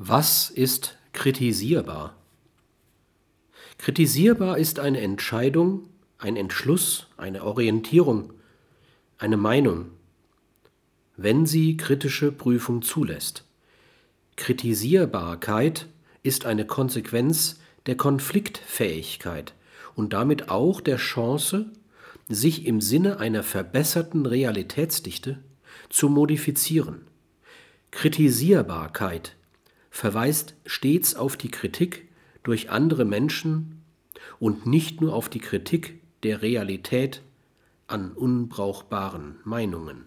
Was ist kritisierbar? Kritisierbar ist eine Entscheidung, ein Entschluss, eine Orientierung, eine Meinung, wenn sie kritische Prüfung zulässt. Kritisierbarkeit ist eine Konsequenz der Konfliktfähigkeit und damit auch der Chance, sich im Sinne einer verbesserten Realitätsdichte zu modifizieren. Kritisierbarkeit verweist stets auf die Kritik durch andere Menschen und nicht nur auf die Kritik der Realität an unbrauchbaren Meinungen.